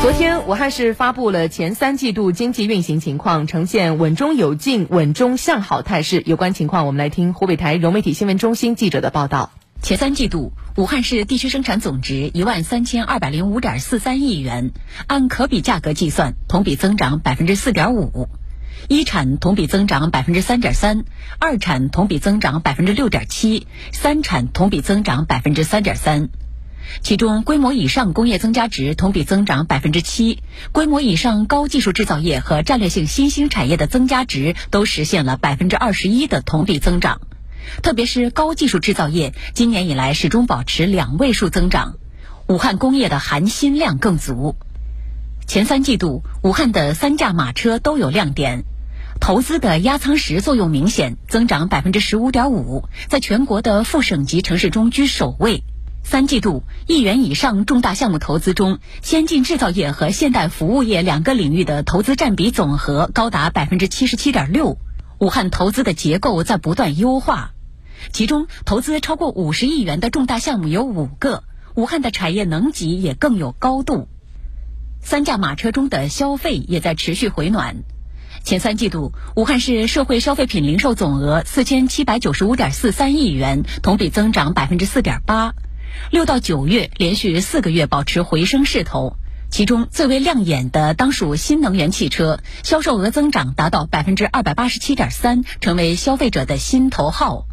昨天，武汉市发布了前三季度经济运行情况，呈现稳中有进、稳中向好态势。有关情况，我们来听湖北台融媒体新闻中心记者的报道。前三季度，武汉市地区生产总值一万三千二百零五点四三亿元，按可比价格计算，同比增长百分之四点五。一产同比增长百分之三点三，二产同比增长百分之六点七，三产同比增长百分之三点三。其中，规模以上工业增加值同比增长百分之七，规模以上高技术制造业和战略性新兴产业的增加值都实现了百分之二十一的同比增长。特别是高技术制造业，今年以来始终保持两位数增长。武汉工业的含锌量更足。前三季度，武汉的三驾马车都有亮点，投资的压舱石作用明显，增长百分之十五点五，在全国的副省级城市中居首位。三季度亿元以上重大项目投资中，先进制造业和现代服务业两个领域的投资占比总和高达百分之七十七点六。武汉投资的结构在不断优化，其中投资超过五十亿元的重大项目有五个。武汉的产业能级也更有高度。三驾马车中的消费也在持续回暖。前三季度，武汉市社会消费品零售总额四千七百九十五点四三亿元，同比增长百分之四点八。六到九月连续四个月保持回升势头，其中最为亮眼的当属新能源汽车，销售额增长达到百分之二百八十七点三，成为消费者的新头号。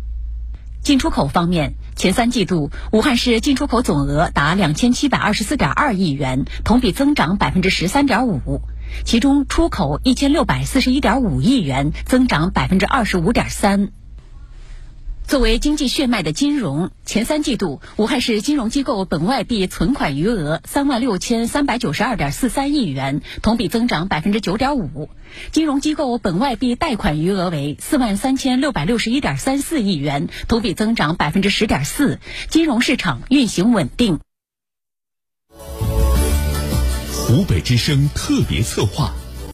进出口方面，前三季度武汉市进出口总额达两千七百二十四点二亿元，同比增长百分之十三点五，其中出口一千六百四十一点五亿元，增长百分之二十五点三。作为经济血脉的金融，前三季度武汉市金融机构本外币存款余额三万六千三百九十二点四三亿元，同比增长百分之九点五；金融机构本外币贷款余额为四万三千六百六十一点三四亿元，同比增长百分之十点四。金融市场运行稳定。湖北之声特别策划。